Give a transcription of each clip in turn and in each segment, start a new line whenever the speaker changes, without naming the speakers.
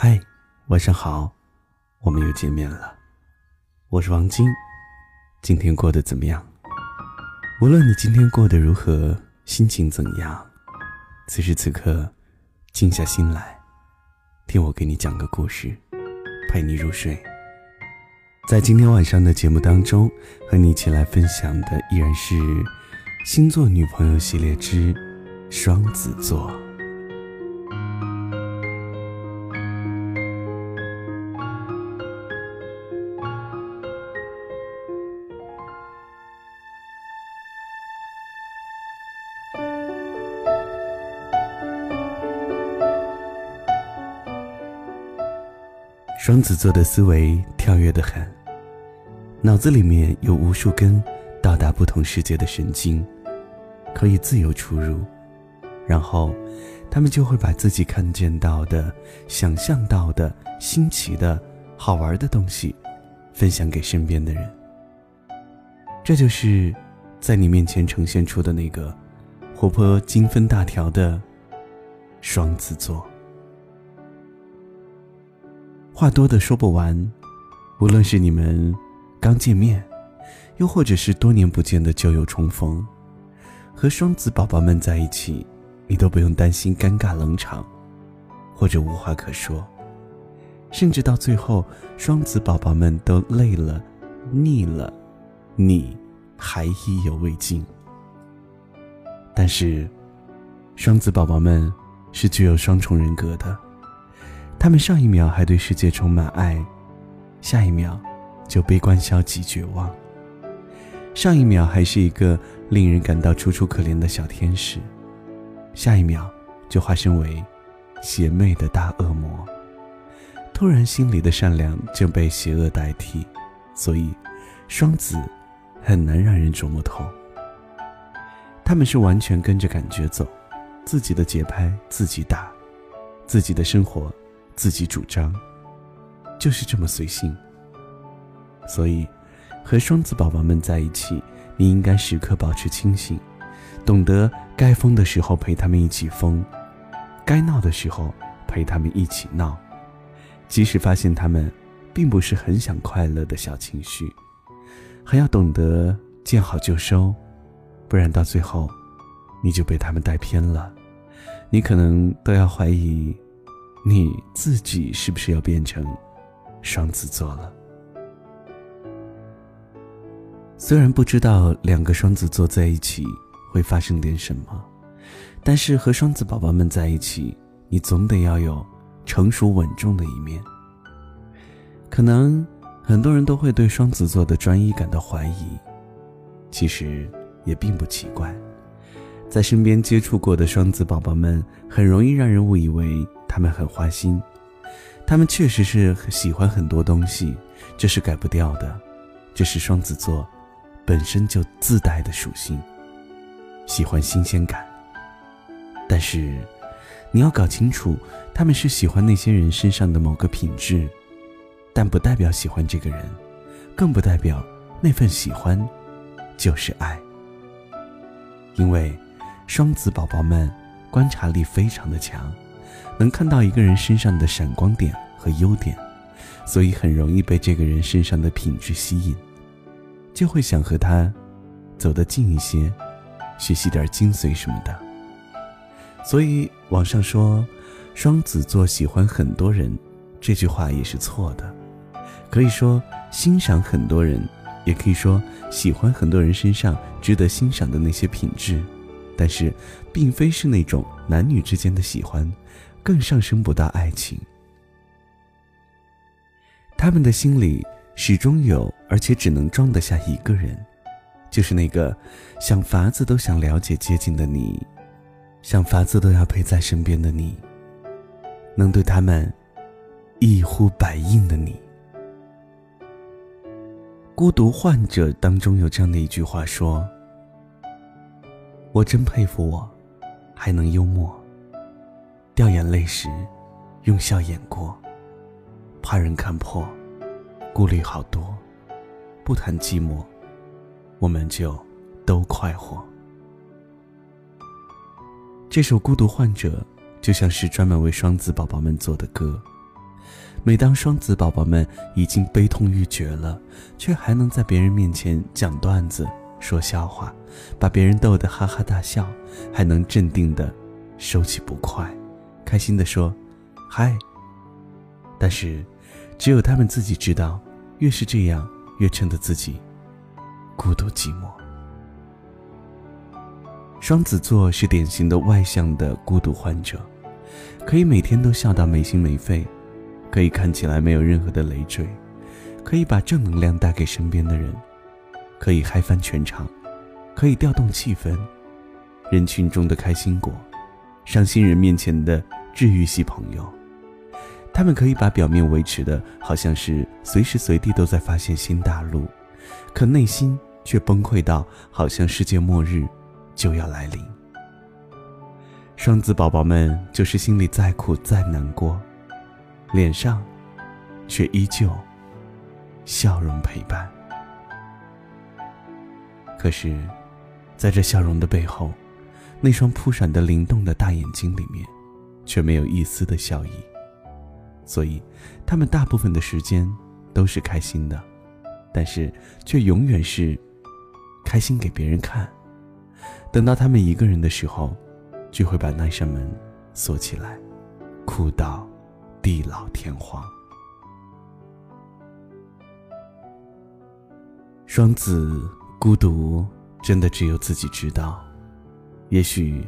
嗨，晚上好，我们又见面了。我是王晶，今天过得怎么样？无论你今天过得如何，心情怎样，此时此刻，静下心来，听我给你讲个故事，陪你入睡。在今天晚上的节目当中，和你一起来分享的依然是星座女朋友系列之双子座。双子座的思维跳跃的很，脑子里面有无数根到达不同世界的神经，可以自由出入，然后他们就会把自己看见到的、想象到的、新奇的、好玩的东西分享给身边的人。这就是在你面前呈现出的那个活泼、精分大条的双子座。话多的说不完，无论是你们刚见面，又或者是多年不见的旧友重逢，和双子宝宝们在一起，你都不用担心尴尬冷场，或者无话可说，甚至到最后，双子宝宝们都累了、腻了，你还意犹未尽。但是，双子宝宝们是具有双重人格的。他们上一秒还对世界充满爱，下一秒就悲观消极绝望。上一秒还是一个令人感到楚楚可怜的小天使，下一秒就化身为邪魅的大恶魔。突然，心里的善良就被邪恶代替，所以双子很难让人琢磨透。他们是完全跟着感觉走，自己的节拍自己打，自己的生活。自己主张，就是这么随性。所以，和双子宝宝们在一起，你应该时刻保持清醒，懂得该疯的时候陪他们一起疯，该闹的时候陪他们一起闹。即使发现他们并不是很想快乐的小情绪，还要懂得见好就收，不然到最后，你就被他们带偏了，你可能都要怀疑。你自己是不是要变成双子座了？虽然不知道两个双子座在一起会发生点什么，但是和双子宝宝们在一起，你总得要有成熟稳重的一面。可能很多人都会对双子座的专一感到怀疑，其实也并不奇怪。在身边接触过的双子宝宝们，很容易让人误以为。他们很花心，他们确实是喜欢很多东西，这是改不掉的，这是双子座本身就自带的属性，喜欢新鲜感。但是，你要搞清楚，他们是喜欢那些人身上的某个品质，但不代表喜欢这个人，更不代表那份喜欢就是爱。因为双子宝宝们观察力非常的强。能看到一个人身上的闪光点和优点，所以很容易被这个人身上的品质吸引，就会想和他走得近一些，学习点精髓什么的。所以网上说双子座喜欢很多人，这句话也是错的。可以说欣赏很多人，也可以说喜欢很多人身上值得欣赏的那些品质，但是并非是那种男女之间的喜欢。更上升不到爱情，他们的心里始终有，而且只能装得下一个人，就是那个想法子都想了解接近的你，想法子都要陪在身边的你，能对他们一呼百应的你。孤独患者当中有这样的一句话说：“我真佩服我，还能幽默。”掉眼泪时，用笑掩过；怕人看破，顾虑好多。不谈寂寞，我们就都快活。这首《孤独患者》就像是专门为双子宝宝们做的歌，每当双子宝宝们已经悲痛欲绝了，却还能在别人面前讲段子、说笑话，把别人逗得哈哈大笑，还能镇定的收起不快，开心的说：“嗨。”但是，只有他们自己知道，越是这样，越衬得自己孤独寂寞。双子座是典型的外向的孤独患者，可以每天都笑到没心没肺，可以看起来没有任何的累赘，可以把正能量带给身边的人，可以嗨翻全场，可以调动气氛，人群中的开心果，伤心人面前的治愈系朋友。他们可以把表面维持的好像是随时随地都在发现新大陆，可内心却崩溃到好像世界末日。就要来临。双子宝宝们就是心里再苦再难过，脸上却依旧笑容陪伴。可是，在这笑容的背后，那双扑闪的灵动的大眼睛里面，却没有一丝的笑意。所以，他们大部分的时间都是开心的，但是却永远是开心给别人看。等到他们一个人的时候，就会把那扇门锁起来，哭到地老天荒。双子孤独，真的只有自己知道。也许，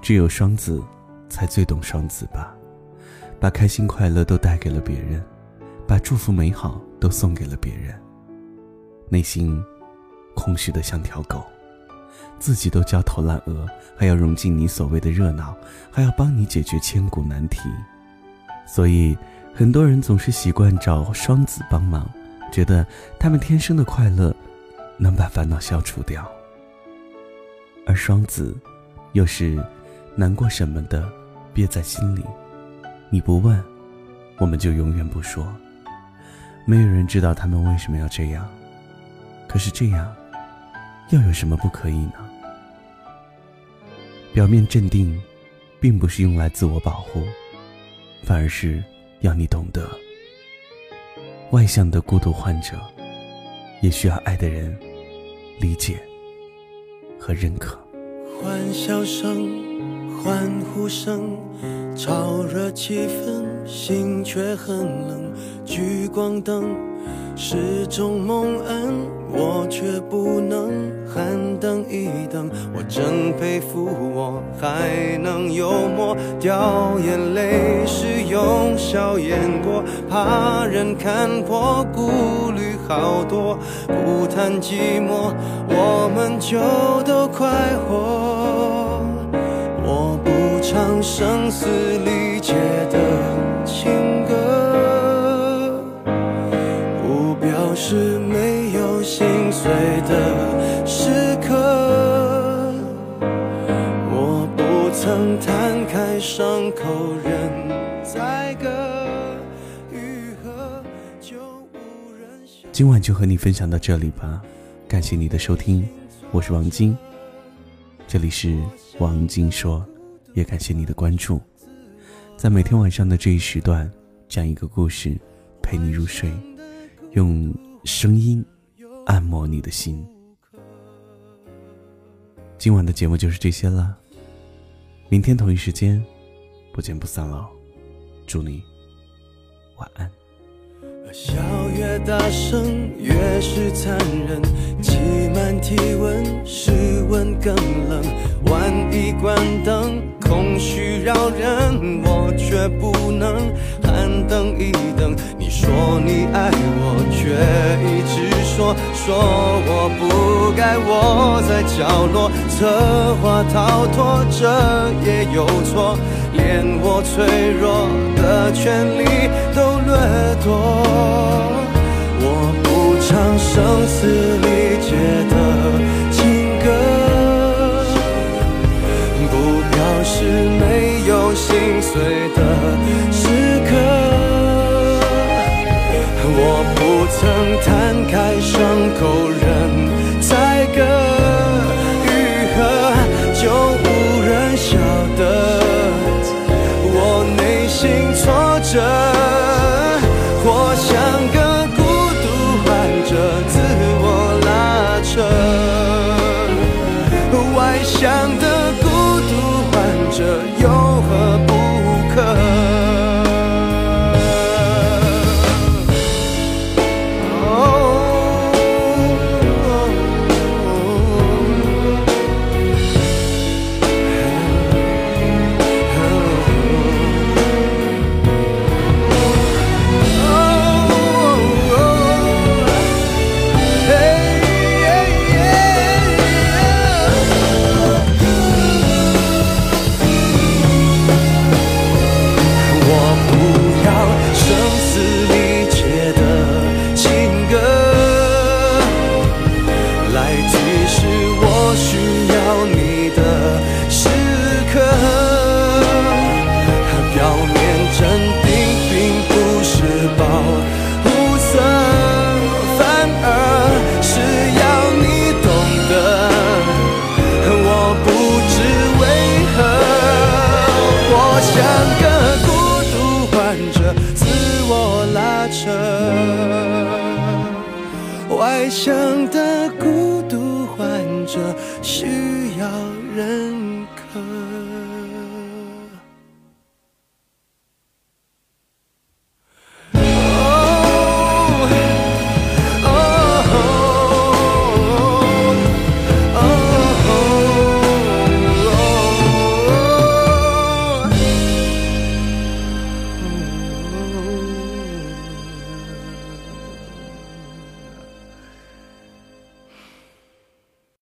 只有双子才最懂双子吧。把开心快乐都带给了别人，把祝福美好都送给了别人，内心空虚的像条狗。自己都焦头烂额，还要融进你所谓的热闹，还要帮你解决千古难题，所以很多人总是习惯找双子帮忙，觉得他们天生的快乐能把烦恼消除掉。而双子又是难过什么的憋在心里，你不问，我们就永远不说，没有人知道他们为什么要这样。可是这样又有什么不可以呢？表面镇定，并不是用来自我保护，反而是要你懂得，外向的孤独患者，也需要爱的人理解和认可。
欢笑声、欢呼声，炒热气氛，心却很冷。聚光灯。是种蒙恩，我却不能喊等一等。我真佩服，我还能幽默，掉眼泪是用笑掩过，怕人看破，顾虑好多。不谈寂寞，我们就都快活。我不唱声嘶力竭的情。歌，不表示没有心碎的时刻，我不曾摊开伤口任
今晚就和你分享到这里吧，感谢你的收听，我是王晶，这里是王晶说，也感谢你的关注，在每天晚上的这一时段，讲一个故事，陪你入睡，用。声音按摩你的心。今晚的节目就是这些了，明天同一时间不见不散喽！祝你晚安。
笑越大声越是残忍，挤满体温，室温更冷。万一关灯，空虚扰人，我却不能喊等一等。你说你爱我，却一直说说我不该窝在角落，策划逃脱，这也有错，连我脆弱的权利都掠夺。我不唱声嘶力竭的情歌，不表示没有心碎的我想爱上的孤独患者需要人。